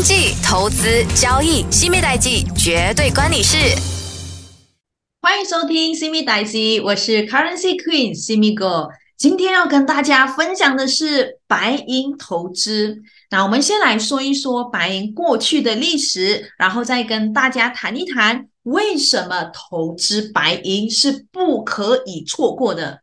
经济、投资、交易，新米代际绝对关你事。欢迎收听新米代际，我是 Currency Queen 新米哥。今天要跟大家分享的是白银投资。那我们先来说一说白银过去的历史，然后再跟大家谈一谈为什么投资白银是不可以错过的。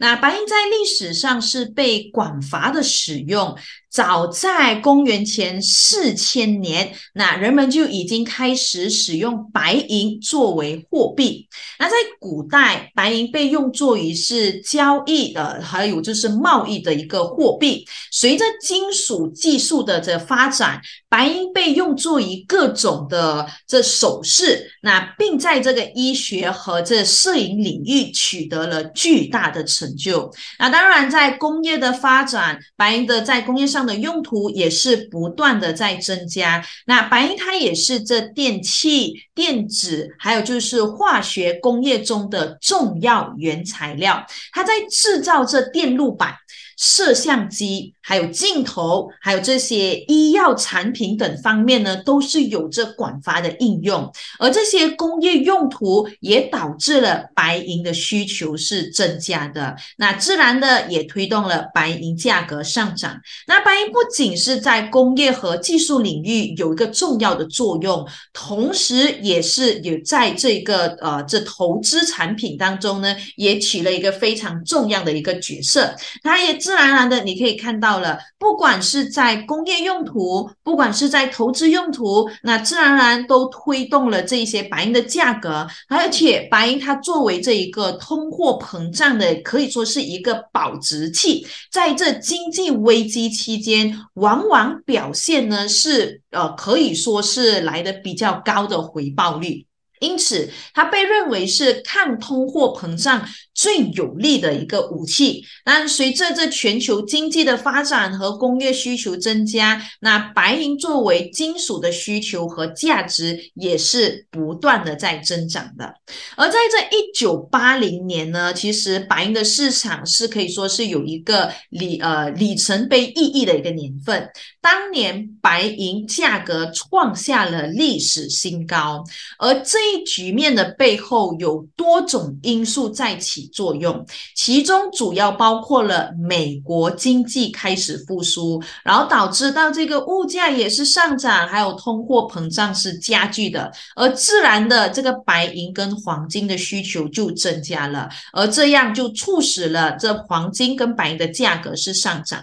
那白银在历史上是被广泛的使用。早在公元前四千年，那人们就已经开始使用白银作为货币。那在古代，白银被用作于是交易的，还有就是贸易的一个货币。随着金属技术的这发展，白银被用作于各种的这首饰，那并在这个医学和这摄影领域取得了巨大的成就。那当然，在工业的发展，白银的在工业上。的用途也是不断的在增加。那白银它也是这电器、电子，还有就是化学工业中的重要原材料。它在制造这电路板。摄像机、还有镜头、还有这些医药产品等方面呢，都是有着广泛的应用。而这些工业用途也导致了白银的需求是增加的，那自然的也推动了白银价格上涨。那白银不仅是在工业和技术领域有一个重要的作用，同时也是有在这个呃这投资产品当中呢，也起了一个非常重要的一个角色。它也。自然而然的，你可以看到了，不管是在工业用途，不管是在投资用途，那自然而然都推动了这一些白银的价格。而且，白银它作为这一个通货膨胀的，可以说是一个保值器，在这经济危机期间，往往表现呢是呃，可以说是来的比较高的回报率。因此，它被认为是抗通货膨胀最有力的一个武器。但随着这全球经济的发展和工业需求增加，那白银作为金属的需求和价值也是不断的在增长的。而在这一九八零年呢，其实白银的市场是可以说是有一个里呃里程碑意义的一个年份。当年白银价格创下了历史新高，而这一局面的背后有多种因素在起作用，其中主要包括了美国经济开始复苏，然后导致到这个物价也是上涨，还有通货膨胀是加剧的，而自然的这个白银跟黄金的需求就增加了，而这样就促使了这黄金跟白银的价格是上涨。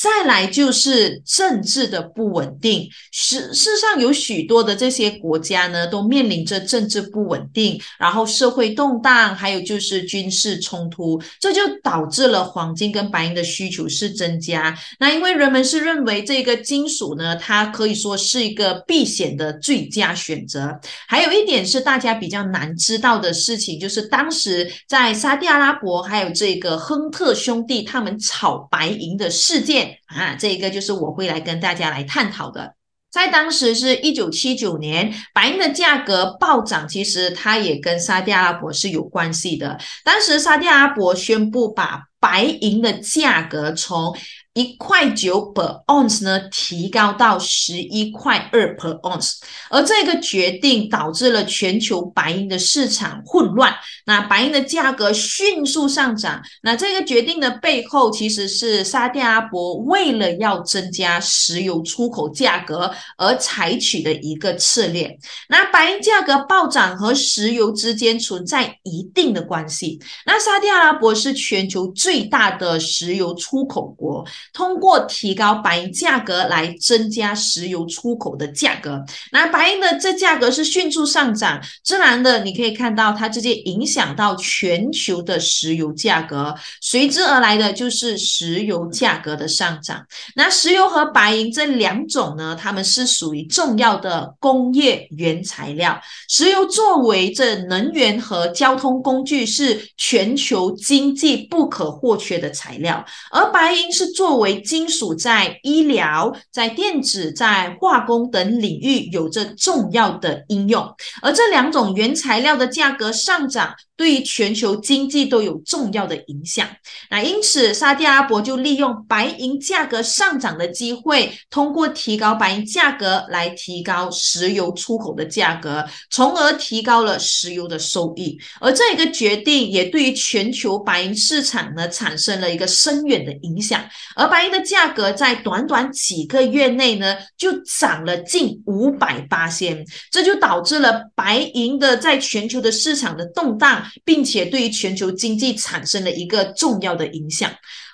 再来就是政治的不稳定，世世上有许多的这些国家呢，都面临着政治不稳定，然后社会动荡，还有就是军事冲突，这就导致了黄金跟白银的需求是增加。那因为人们是认为这个金属呢，它可以说是一个避险的最佳选择。还有一点是大家比较难知道的事情，就是当时在沙特阿拉伯还有这个亨特兄弟他们炒白银的事件。啊，这一个就是我会来跟大家来探讨的。在当时是一九七九年，白银的价格暴涨，其实它也跟沙特阿拉伯是有关系的。当时沙特阿拉伯宣布把白银的价格从一块九 per ounce 呢，提高到十一块二 per ounce，而这个决定导致了全球白银的市场混乱，那白银的价格迅速上涨。那这个决定的背后，其实是沙特阿拉伯为了要增加石油出口价格而采取的一个策略。那白银价格暴涨和石油之间存在一定的关系。那沙特阿拉伯是全球最大的石油出口国。通过提高白银价格来增加石油出口的价格，那白银的这价格是迅速上涨，自然的你可以看到它直接影响到全球的石油价格，随之而来的就是石油价格的上涨。那石油和白银这两种呢，它们是属于重要的工业原材料。石油作为这能源和交通工具，是全球经济不可或缺的材料，而白银是作为金属在医疗、在电子、在化工等领域有着重要的应用，而这两种原材料的价格上涨，对于全球经济都有重要的影响。那因此，沙特阿拉伯就利用白银价格上涨的机会，通过提高白银价格来提高石油出口的价格，从而提高了石油的收益。而这一个决定也对于全球白银市场呢产生了一个深远的影响。而白银的价格在短短几个月内呢，就涨了近五百八千，这就导致了白银的在全球的市场的动荡，并且对于全球经济产生了一个重要的影响。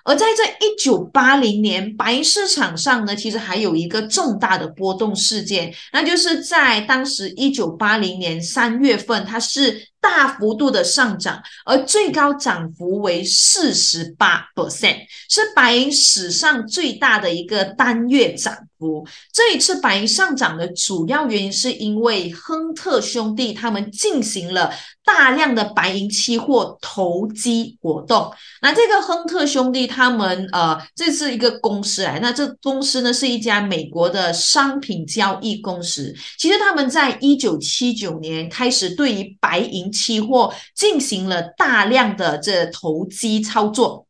而在这一九八零年，白银市场上呢，其实还有一个重大的波动事件，那就是在当时一九八零年三月份，它是。大幅度的上涨，而最高涨幅为四十八 percent，是白银史上最大的一个单月涨幅。这一次白银上涨的主要原因，是因为亨特兄弟他们进行了大量的白银期货投机活动。那这个亨特兄弟他们呃，这是一个公司来，那这公司呢是一家美国的商品交易公司。其实他们在一九七九年开始对于白银期货进行了大量的这投机操作。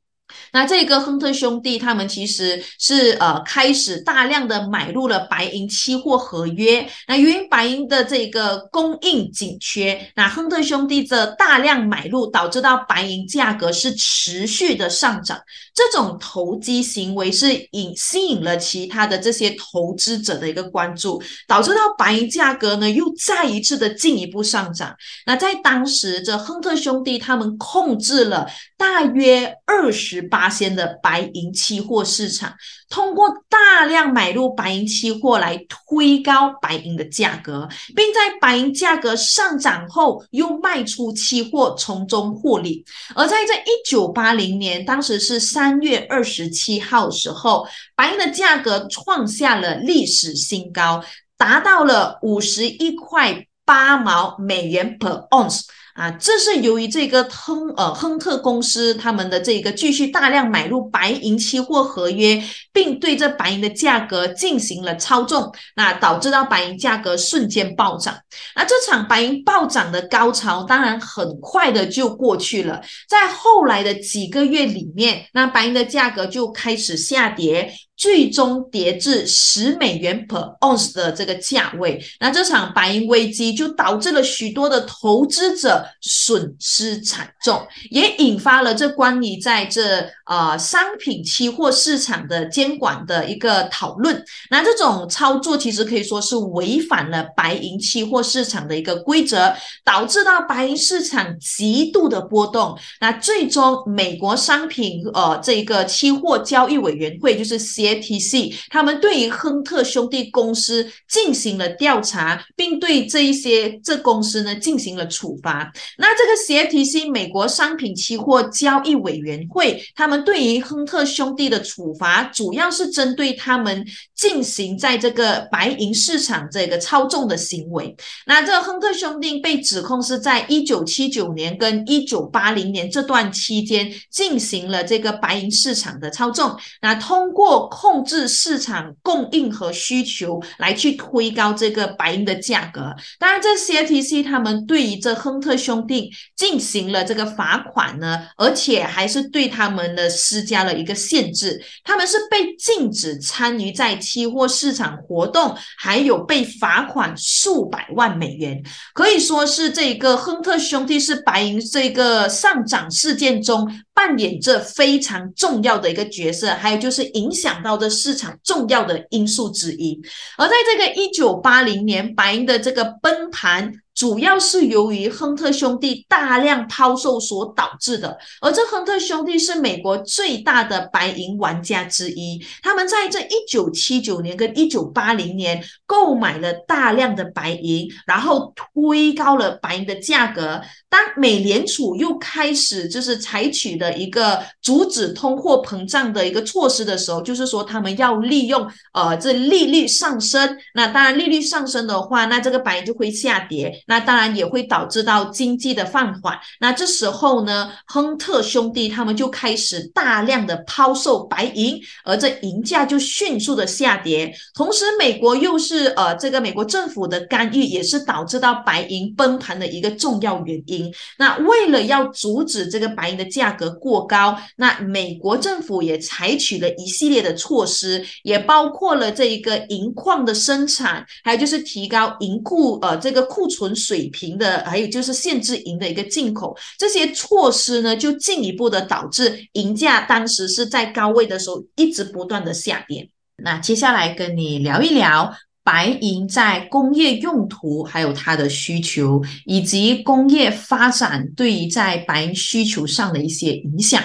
那这个亨特兄弟他们其实是呃开始大量的买入了白银期货合约。那由于白银的这个供应紧缺，那亨特兄弟这大量买入导致到白银价格是持续的上涨。这种投机行为是引吸引了其他的这些投资者的一个关注，导致到白银价格呢又再一次的进一步上涨。那在当时，这亨特兄弟他们控制了大约二十八仙的白银期货市场。通过大量买入白银期货来推高白银的价格，并在白银价格上涨后又卖出期货，从中获利。而在这一九八零年，当时是三月二十七号时候，白银的价格创下了历史新高，达到了五十一块八毛美元 per ounce。啊，这是由于这个亨呃亨特公司他们的这个继续大量买入白银期货合约，并对这白银的价格进行了操纵，那导致到白银价格瞬间暴涨。那这场白银暴涨的高潮，当然很快的就过去了。在后来的几个月里面，那白银的价格就开始下跌。最终跌至十美元 per ounce 的这个价位，那这场白银危机就导致了许多的投资者损失惨重，也引发了这关于在这呃商品期货市场的监管的一个讨论。那这种操作其实可以说是违反了白银期货市场的一个规则，导致到白银市场极度的波动。那最终美国商品呃这个期货交易委员会就是 C CFTC，他们对于亨特兄弟公司进行了调查，并对这一些这公司呢进行了处罚。那这个 CFTC 美国商品期货交易委员会，他们对于亨特兄弟的处罚，主要是针对他们进行在这个白银市场这个操纵的行为。那这个亨特兄弟被指控是在一九七九年跟一九八零年这段期间进行了这个白银市场的操纵。那通过控制市场供应和需求，来去推高这个白银的价格。当然，这 CFTC 他们对于这亨特兄弟进行了这个罚款呢，而且还是对他们的施加了一个限制。他们是被禁止参与在期货市场活动，还有被罚款数百万美元。可以说是这个亨特兄弟是白银这个上涨事件中。扮演着非常重要的一个角色，还有就是影响到这市场重要的因素之一。而在这个一九八零年，白银的这个崩盘。主要是由于亨特兄弟大量抛售所导致的，而这亨特兄弟是美国最大的白银玩家之一，他们在这一九七九年跟一九八零年购买了大量的白银，然后推高了白银的价格。当美联储又开始就是采取的一个阻止通货膨胀的一个措施的时候，就是说他们要利用呃这利率上升，那当然利率上升的话，那这个白银就会下跌。那那当然也会导致到经济的放缓。那这时候呢，亨特兄弟他们就开始大量的抛售白银，而这银价就迅速的下跌。同时，美国又是呃这个美国政府的干预，也是导致到白银崩盘的一个重要原因。那为了要阻止这个白银的价格过高，那美国政府也采取了一系列的措施，也包括了这一个银矿的生产，还有就是提高银库呃这个库存水平的，还有就是限制银的一个进口。这些措施呢，就进一步的导致银价当时是在高位的时候一直不断的下跌。那接下来跟你聊一聊白银在工业用途，还有它的需求，以及工业发展对于在白银需求上的一些影响。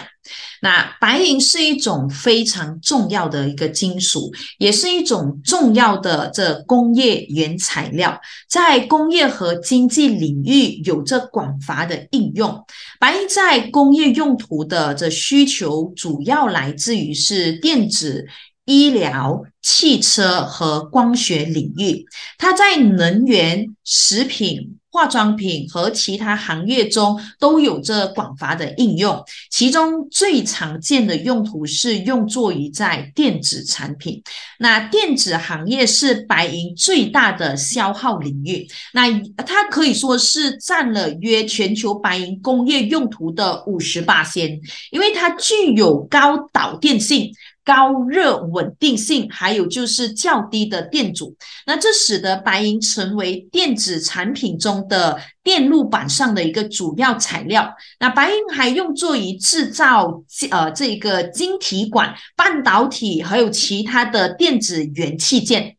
那白银是一种非常重要的一个金属，也是一种重要的这工业原材料，在工业和经济领域有着广泛的应用。白银在工业用途的这需求主要来自于是电子。医疗、汽车和光学领域，它在能源、食品、化妆品和其他行业中都有着广泛的应用。其中最常见的用途是用作于在电子产品。那电子行业是白银最大的消耗领域。那它可以说是占了约全球白银工业用途的五十八先，因为它具有高导电性。高热稳定性，还有就是较低的电阻，那这使得白银成为电子产品中的电路板上的一个主要材料。那白银还用作于制造呃这个晶体管、半导体，还有其他的电子元器件。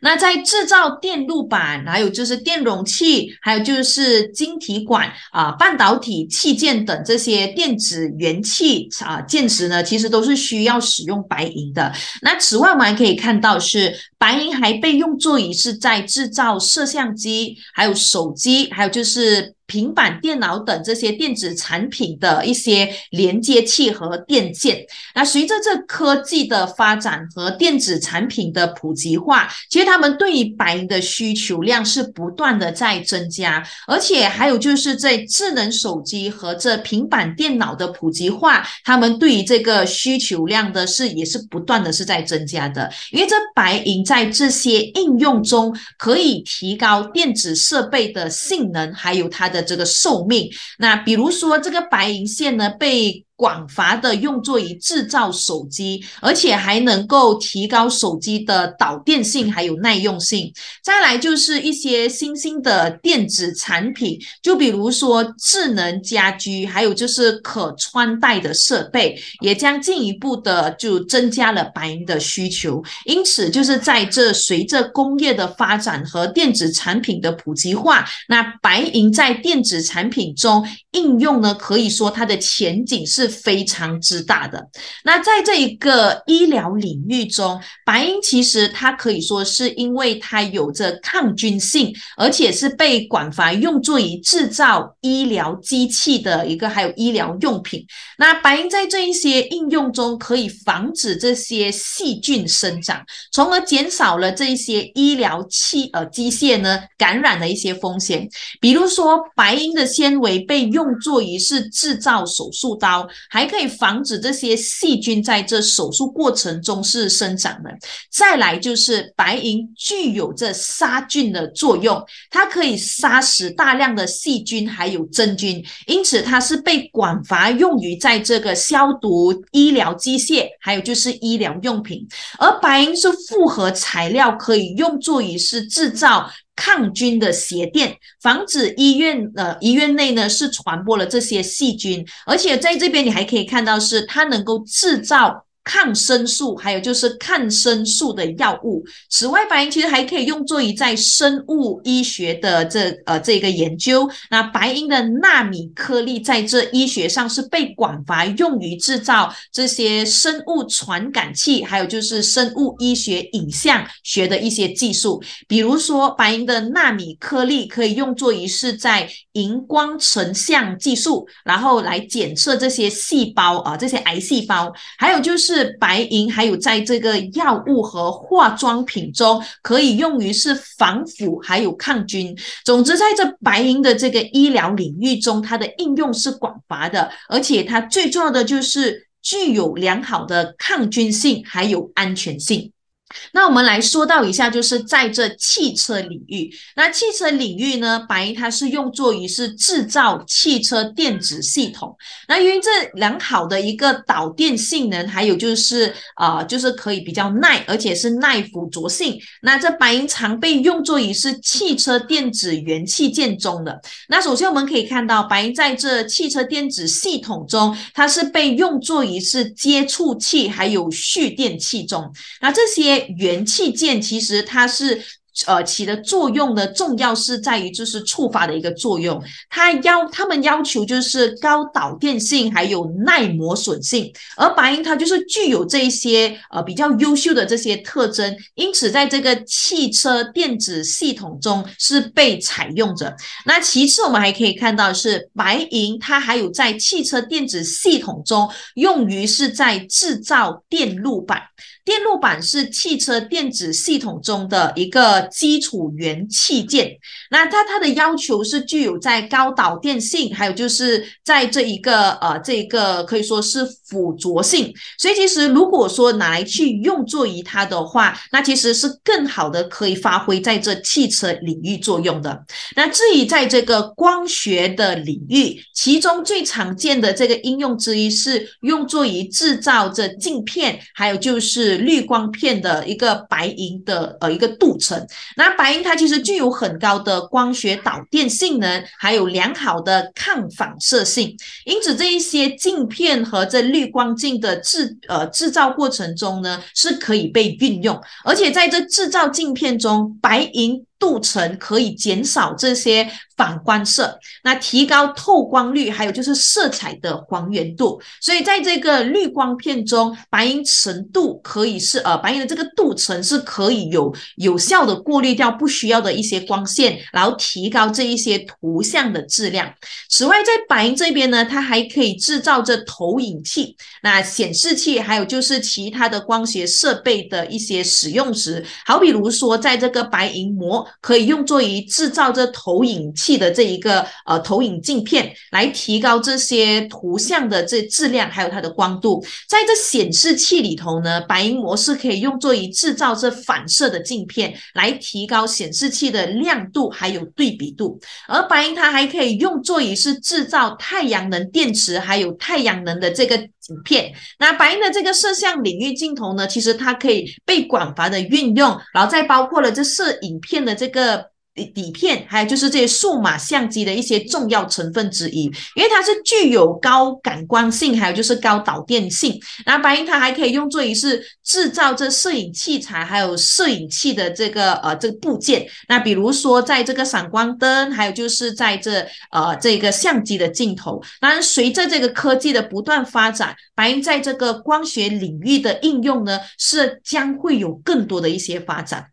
那在制造电路板，还有就是电容器，还有就是晶体管啊、半导体器件等这些电子元器啊件时呢，其实都是需要使用白银的。那此外，我们还可以看到是白银还被用作于是在制造摄像机、还有手机，还有就是。平板电脑等这些电子产品的一些连接器和电线，那随着这科技的发展和电子产品的普及化，其实他们对于白银的需求量是不断的在增加，而且还有就是在智能手机和这平板电脑的普及化，他们对于这个需求量的是也是不断的是在增加的，因为这白银在这些应用中可以提高电子设备的性能，还有它。的这个寿命，那比如说这个白银线呢被。广泛的用作于制造手机，而且还能够提高手机的导电性还有耐用性。再来就是一些新兴的电子产品，就比如说智能家居，还有就是可穿戴的设备，也将进一步的就增加了白银的需求。因此，就是在这随着工业的发展和电子产品的普及化，那白银在电子产品中应用呢，可以说它的前景是。是非常之大的。那在这一个医疗领域中，白银其实它可以说是因为它有着抗菌性，而且是被广泛用作于制造医疗机器的一个，还有医疗用品。那白银在这一些应用中，可以防止这些细菌生长，从而减少了这一些医疗器呃机械呢感染的一些风险。比如说，白银的纤维被用作于是制造手术刀。还可以防止这些细菌在这手术过程中是生长的。再来就是白银具有这杀菌的作用，它可以杀死大量的细菌还有真菌，因此它是被广泛用于在这个消毒医疗机械，还有就是医疗用品。而白银是复合材料，可以用作于是制造。抗菌的鞋垫，防止医院呃医院内呢是传播了这些细菌，而且在这边你还可以看到是它能够制造。抗生素，还有就是抗生素的药物。此外，白银其实还可以用作于在生物医学的这呃这个研究。那白银的纳米颗粒在这医学上是被广泛用于制造这些生物传感器，还有就是生物医学影像学的一些技术。比如说，白银的纳米颗粒可以用作于是在荧光成像技术，然后来检测这些细胞啊这些癌细胞，还有就是。是白银，还有在这个药物和化妆品中可以用于是防腐，还有抗菌。总之，在这白银的这个医疗领域中，它的应用是广发的，而且它最重要的就是具有良好的抗菌性，还有安全性。那我们来说到一下，就是在这汽车领域，那汽车领域呢，白银它是用作于是制造汽车电子系统。那因为这良好的一个导电性能，还有就是啊，就是可以比较耐，而且是耐腐着性。那这白银常被用作于是汽车电子元器件中的。那首先我们可以看到，白银在这汽车电子系统中，它是被用作于是接触器还有蓄电器中。那这些元器件其实它是。呃，起的作用呢，重要是在于就是触发的一个作用。它要他们要求就是高导电性，还有耐磨损性。而白银它就是具有这一些呃比较优秀的这些特征，因此在这个汽车电子系统中是被采用着。那其次，我们还可以看到是白银，它还有在汽车电子系统中用于是在制造电路板。电路板是汽车电子系统中的一个基础元器件，那它它的要求是具有在高导电性，还有就是在这一个呃这个可以说是附着性，所以其实如果说拿来去用作于它的话，那其实是更好的可以发挥在这汽车领域作用的。那至于在这个光学的领域，其中最常见的这个应用之一是用作于制造这镜片，还有就是滤光片的一个白银的呃一个镀层，那白银它其实具有很高的光学导电性能，还有良好的抗反射性，因此这一些镜片和这滤光镜的制呃制造过程中呢是可以被运用，而且在这制造镜片中，白银。镀层可以减少这些反光色，那提高透光率，还有就是色彩的还原度。所以在这个滤光片中，白银程度可以是呃，白银的这个镀层是可以有有效的过滤掉不需要的一些光线，然后提高这一些图像的质量。此外，在白银这边呢，它还可以制造这投影器、那显示器，还有就是其他的光学设备的一些使用时，好比如说在这个白银膜。可以用作于制造这投影器的这一个呃投影镜片，来提高这些图像的这质量，还有它的光度。在这显示器里头呢，白银模式可以用作于制造这反射的镜片，来提高显示器的亮度还有对比度。而白银它还可以用作于是制造太阳能电池，还有太阳能的这个。影片，那白银的这个摄像领域镜头呢，其实它可以被广泛的运用，然后再包括了这摄影片的这个。底底片，还有就是这些数码相机的一些重要成分之一，因为它是具有高感光性，还有就是高导电性。那白银它还可以用作于是制造这摄影器材，还有摄影器的这个呃这个部件。那比如说在这个闪光灯，还有就是在这呃这个相机的镜头。当然随着这个科技的不断发展，白银在这个光学领域的应用呢，是将会有更多的一些发展。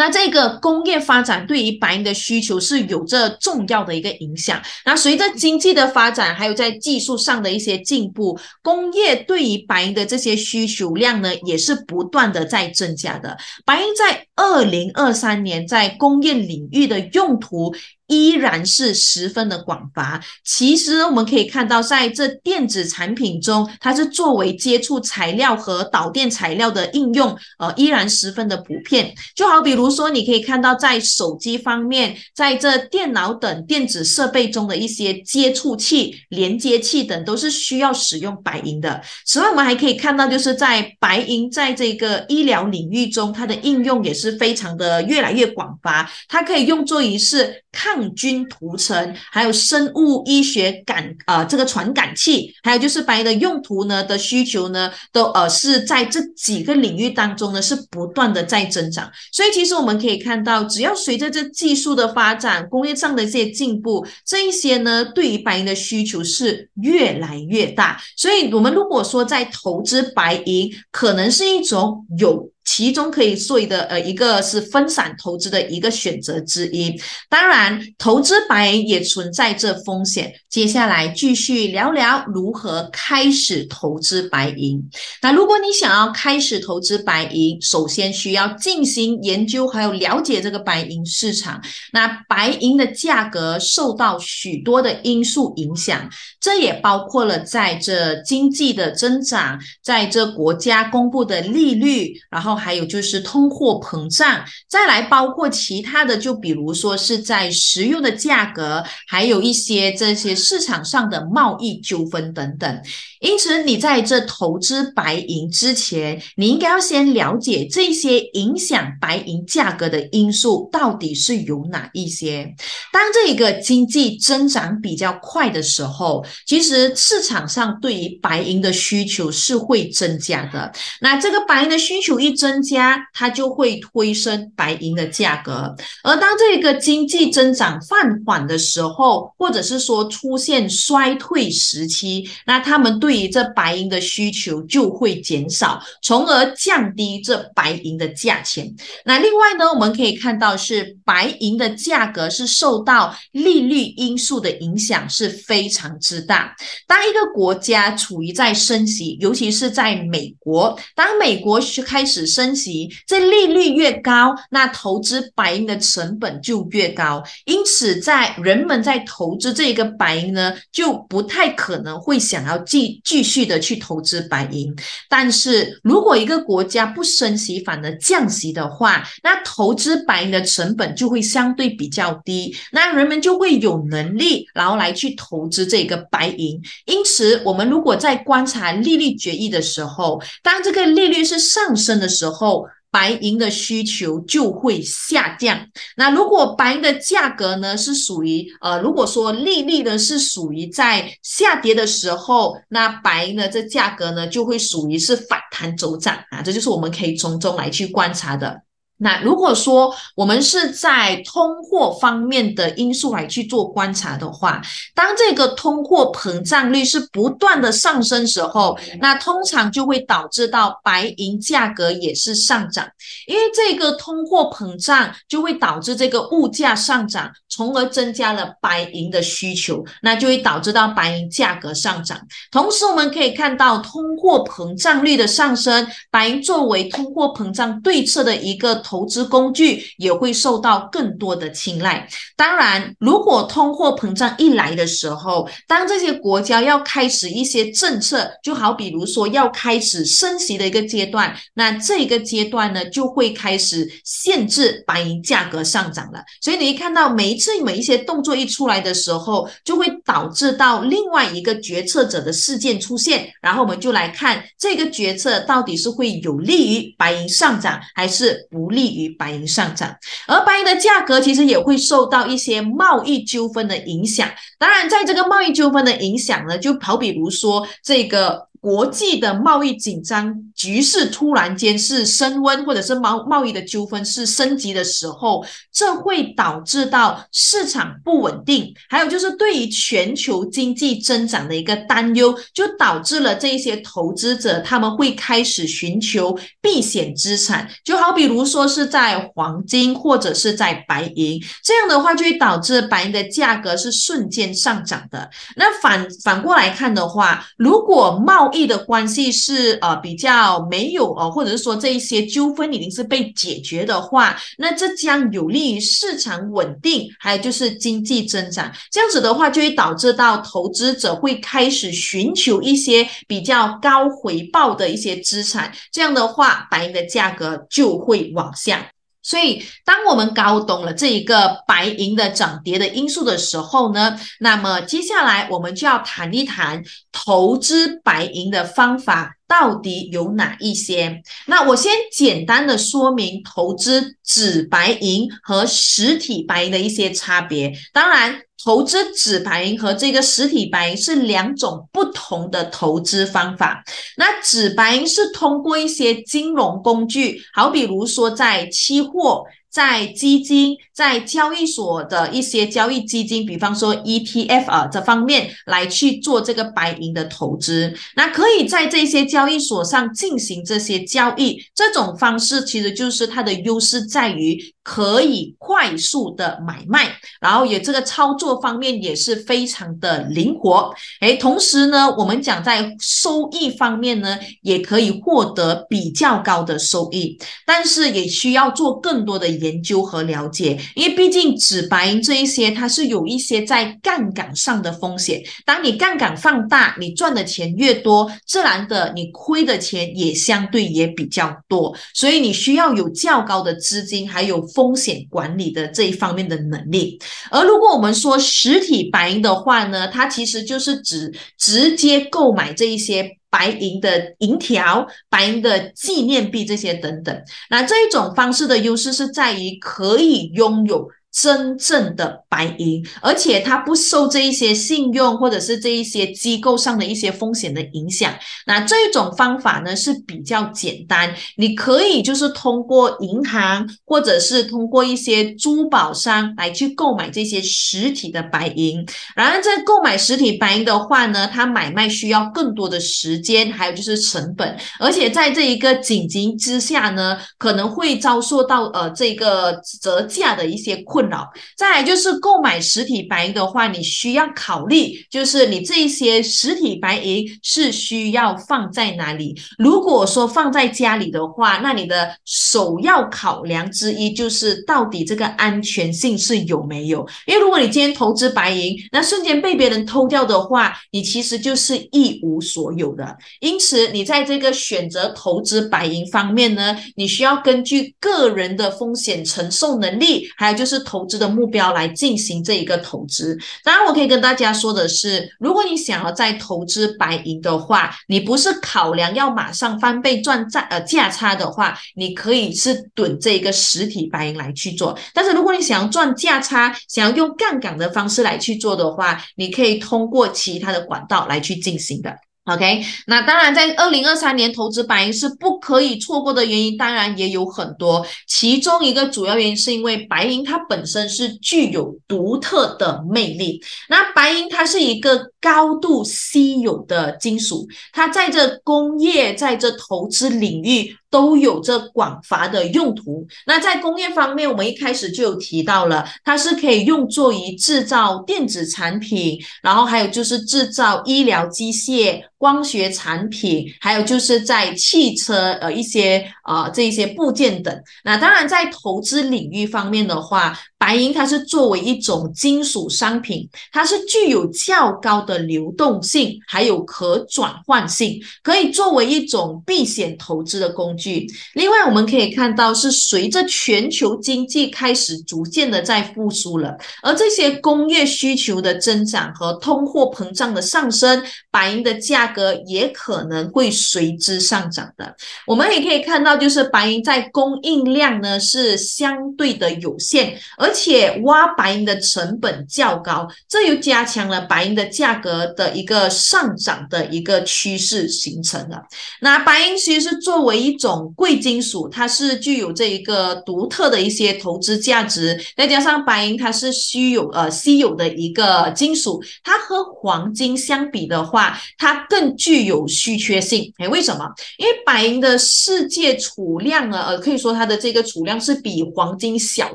那这个工业发展对于白银的需求是有着重要的一个影响。那随着经济的发展，还有在技术上的一些进步，工业对于白银的这些需求量呢，也是不断的在增加的。白银在二零二三年在工业领域的用途。依然是十分的广泛。其实我们可以看到，在这电子产品中，它是作为接触材料和导电材料的应用，呃，依然十分的普遍。就好比如说，你可以看到在手机方面，在这电脑等电子设备中的一些接触器、连接器等，都是需要使用白银的。此外，我们还可以看到，就是在白银在这个医疗领域中，它的应用也是非常的越来越广泛。它可以用作于是抗。抗菌涂层，还有生物医学感啊，这个传感器，还有就是白银的用途呢的需求呢，都呃是在这几个领域当中呢是不断的在增长。所以其实我们可以看到，只要随着这技术的发展，工业上的一些进步，这一些呢对于白银的需求是越来越大。所以我们如果说在投资白银，可能是一种有。其中可以说的呃一个是分散投资的一个选择之一。当然，投资白银也存在着风险。接下来继续聊聊如何开始投资白银。那如果你想要开始投资白银，首先需要进行研究还有了解这个白银市场。那白银的价格受到许多的因素影响，这也包括了在这经济的增长，在这国家公布的利率，然后还有就是通货膨胀，再来包括其他的，就比如说是在石油的价格，还有一些这些市场上的贸易纠纷等等。因此，你在这投资白银之前，你应该要先了解这些影响白银价格的因素到底是有哪一些。当这一个经济增长比较快的时候，其实市场上对于白银的需求是会增加的。那这个白银的需求一增加，它就会推升白银的价格。而当这个经济增长放缓的时候，或者是说出现衰退时期，那他们对对于这白银的需求就会减少，从而降低这白银的价钱。那另外呢，我们可以看到是白银的价格是受到利率因素的影响是非常之大。当一个国家处于在升息，尤其是在美国，当美国开始升息，这利率越高，那投资白银的成本就越高。因此，在人们在投资这个白银呢，就不太可能会想要继继续的去投资白银。但是如果一个国家不升息，反而降息的话，那投资白银的成本就会相对比较低，那人们就会有能力，然后来去投资这个白银。因此，我们如果在观察利率决议的时候，当这个利率是上升的时候，白银的需求就会下降。那如果白银的价格呢是属于呃，如果说利率呢是属于在下跌的时候，那白银的这价格呢就会属于是反弹走涨啊，这就是我们可以从中来去观察的。那如果说我们是在通货方面的因素来去做观察的话，当这个通货膨胀率是不断的上升时候，那通常就会导致到白银价格也是上涨，因为这个通货膨胀就会导致这个物价上涨，从而增加了白银的需求，那就会导致到白银价格上涨。同时，我们可以看到通货膨胀率的上升，白银作为通货膨胀对策的一个。投资工具也会受到更多的青睐。当然，如果通货膨胀一来的时候，当这些国家要开始一些政策，就好比如说要开始升息的一个阶段，那这个阶段呢，就会开始限制白银价格上涨了。所以你一看到每一次每一些动作一出来的时候，就会导致到另外一个决策者的事件出现，然后我们就来看这个决策到底是会有利于白银上涨，还是不利。利于白银上涨，而白银的价格其实也会受到一些贸易纠纷的影响。当然，在这个贸易纠纷的影响呢，就好比如说这个。国际的贸易紧张局势突然间是升温，或者是贸贸易的纠纷是升级的时候，这会导致到市场不稳定，还有就是对于全球经济增长的一个担忧，就导致了这一些投资者他们会开始寻求避险资产，就好比如说是在黄金或者是在白银，这样的话就会导致白银的价格是瞬间上涨的。那反反过来看的话，如果贸易的关系是呃比较没有哦，或者是说这一些纠纷已经是被解决的话，那这将有利于市场稳定，还有就是经济增长。这样子的话，就会导致到投资者会开始寻求一些比较高回报的一些资产。这样的话，白银的价格就会往下。所以，当我们搞懂了这一个白银的涨跌的因素的时候呢，那么接下来我们就要谈一谈投资白银的方法到底有哪一些。那我先简单的说明投资纸白银和实体白银的一些差别。当然。投资纸白银和这个实体白银是两种不同的投资方法。那纸白银是通过一些金融工具，好比如说在期货。在基金、在交易所的一些交易基金，比方说 ETF 啊这方面来去做这个白银的投资。那可以在这些交易所上进行这些交易，这种方式其实就是它的优势在于可以快速的买卖，然后也这个操作方面也是非常的灵活。诶，同时呢，我们讲在收益方面呢，也可以获得比较高的收益，但是也需要做更多的。研究和了解，因为毕竟纸白银这一些，它是有一些在杠杆上的风险。当你杠杆放大，你赚的钱越多，自然的你亏的钱也相对也比较多。所以你需要有较高的资金，还有风险管理的这一方面的能力。而如果我们说实体白银的话呢，它其实就是指直接购买这一些。白银的银条、白银的纪念币这些等等，那这一种方式的优势是在于可以拥有。真正的白银，而且它不受这一些信用或者是这一些机构上的一些风险的影响。那这种方法呢是比较简单，你可以就是通过银行或者是通过一些珠宝商来去购买这些实体的白银。然而在购买实体白银的话呢，它买卖需要更多的时间，还有就是成本，而且在这一个紧急之下呢，可能会遭受到呃这个折价的一些困。困扰。再来就是购买实体白银的话，你需要考虑，就是你这些实体白银是需要放在哪里？如果说放在家里的话，那你的首要考量之一就是到底这个安全性是有没有？因为如果你今天投资白银，那瞬间被别人偷掉的话，你其实就是一无所有的。因此，你在这个选择投资白银方面呢，你需要根据个人的风险承受能力，还有就是。投资的目标来进进行这一个投资。当然，我可以跟大家说的是，如果你想要在投资白银的话，你不是考量要马上翻倍赚价呃价差的话，你可以是囤这一个实体白银来去做。但是，如果你想要赚价差，想要用杠杆的方式来去做的话，你可以通过其他的管道来去进行的。OK，那当然，在二零二三年投资白银是不可以错过的原因，当然也有很多。其中一个主要原因是因为白银它本身是具有独特的魅力。那白银它是一个高度稀有的金属，它在这工业、在这投资领域。都有着广泛的用途。那在工业方面，我们一开始就有提到了，它是可以用作于制造电子产品，然后还有就是制造医疗机械、光学产品，还有就是在汽车呃一些呃这一些部件等。那当然，在投资领域方面的话，白银它是作为一种金属商品，它是具有较高的流动性，还有可转换性，可以作为一种避险投资的工具。另外，我们可以看到是随着全球经济开始逐渐的在复苏了，而这些工业需求的增长和通货膨胀的上升，白银的价格也可能会随之上涨的。我们也可以看到，就是白银在供应量呢是相对的有限，而而且挖白银的成本较高，这又加强了白银的价格的一个上涨的一个趋势形成了。那白银其实是作为一种贵金属，它是具有这一个独特的一些投资价值。再加上白银它是稀有呃稀有的一个金属，它和黄金相比的话，它更具有稀缺性。哎，为什么？因为白银的世界储量呢，呃，可以说它的这个储量是比黄金小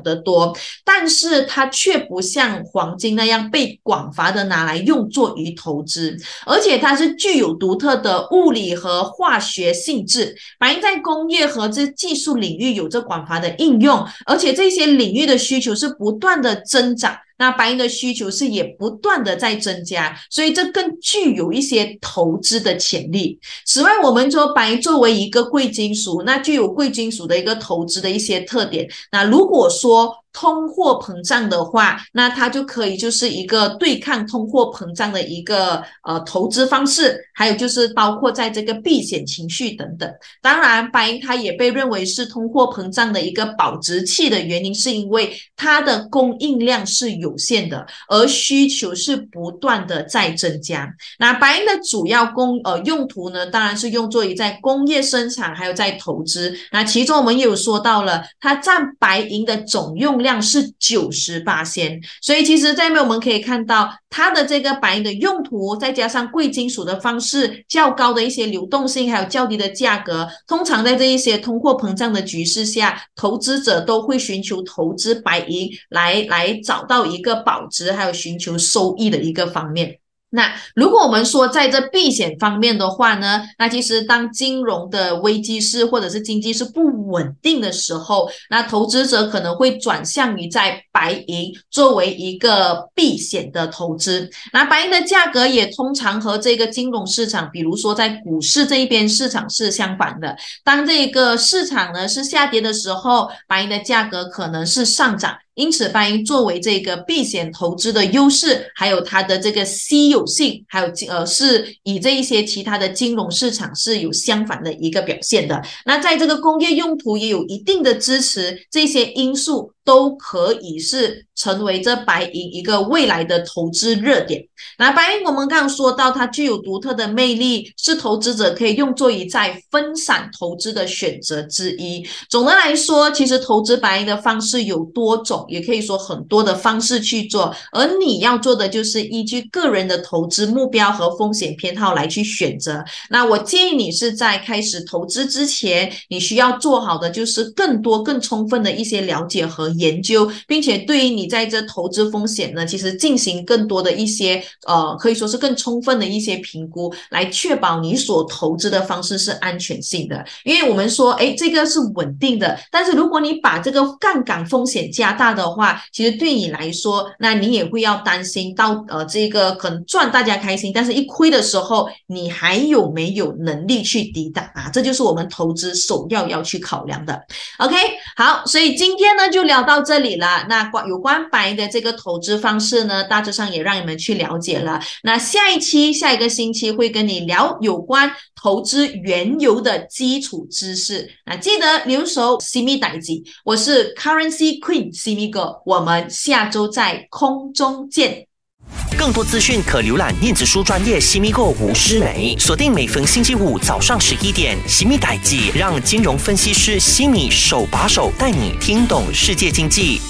得多。但是它却不像黄金那样被广泛的拿来用作于投资，而且它是具有独特的物理和化学性质。白银在工业和这技术领域有着广泛的应用，而且这些领域的需求是不断的增长。那白银的需求是也不断的在增加，所以这更具有一些投资的潜力。此外，我们说白银作为一个贵金属，那具有贵金属的一个投资的一些特点。那如果说通货膨胀的话，那它就可以就是一个对抗通货膨胀的一个呃投资方式，还有就是包括在这个避险情绪等等。当然，白银它也被认为是通货膨胀的一个保值器的原因，是因为它的供应量是有限的，而需求是不断的在增加。那白银的主要供呃用途呢，当然是用作于在工业生产，还有在投资。那其中我们也有说到了，它占白银的总用量量是九十八仙，所以其实在面我们可以看到它的这个白银的用途，再加上贵金属的方式较高的一些流动性，还有较低的价格，通常在这一些通货膨胀的局势下，投资者都会寻求投资白银来来找到一个保值，还有寻求收益的一个方面。那如果我们说在这避险方面的话呢，那其实当金融的危机是或者是经济是不稳定的时候，那投资者可能会转向于在白银作为一个避险的投资。那白银的价格也通常和这个金融市场，比如说在股市这一边市场是相反的。当这个市场呢是下跌的时候，白银的价格可能是上涨。因此，白银作为这个避险投资的优势，还有它的这个稀有性，还有呃，是以这一些其他的金融市场是有相反的一个表现的。那在这个工业用途也有一定的支持，这些因素。都可以是成为这白银一个未来的投资热点。那白银我们刚刚说到，它具有独特的魅力，是投资者可以用作于在分散投资的选择之一。总的来说，其实投资白银的方式有多种，也可以说很多的方式去做。而你要做的就是依据个人的投资目标和风险偏好来去选择。那我建议你是在开始投资之前，你需要做好的就是更多、更充分的一些了解和。研究，并且对于你在这投资风险呢，其实进行更多的一些呃，可以说是更充分的一些评估，来确保你所投资的方式是安全性的。因为我们说，哎，这个是稳定的，但是如果你把这个杠杆风险加大的话，其实对你来说，那你也会要担心到呃，这个可能赚大家开心，但是一亏的时候，你还有没有能力去抵挡啊？这就是我们投资首要要去考量的。OK，好，所以今天呢就聊。到这里了，那关有关白的这个投资方式呢，大致上也让你们去了解了。那下一期、下一个星期会跟你聊有关投资原油的基础知识。那记得留守 Simi 代记，我是 Currency Queen Simi 哥，我们下周在空中见。更多资讯可浏览电子书专业西米购吴诗梅，锁定每逢星期五早上十一点，西米代记让金融分析师西米手把手带你听懂世界经济。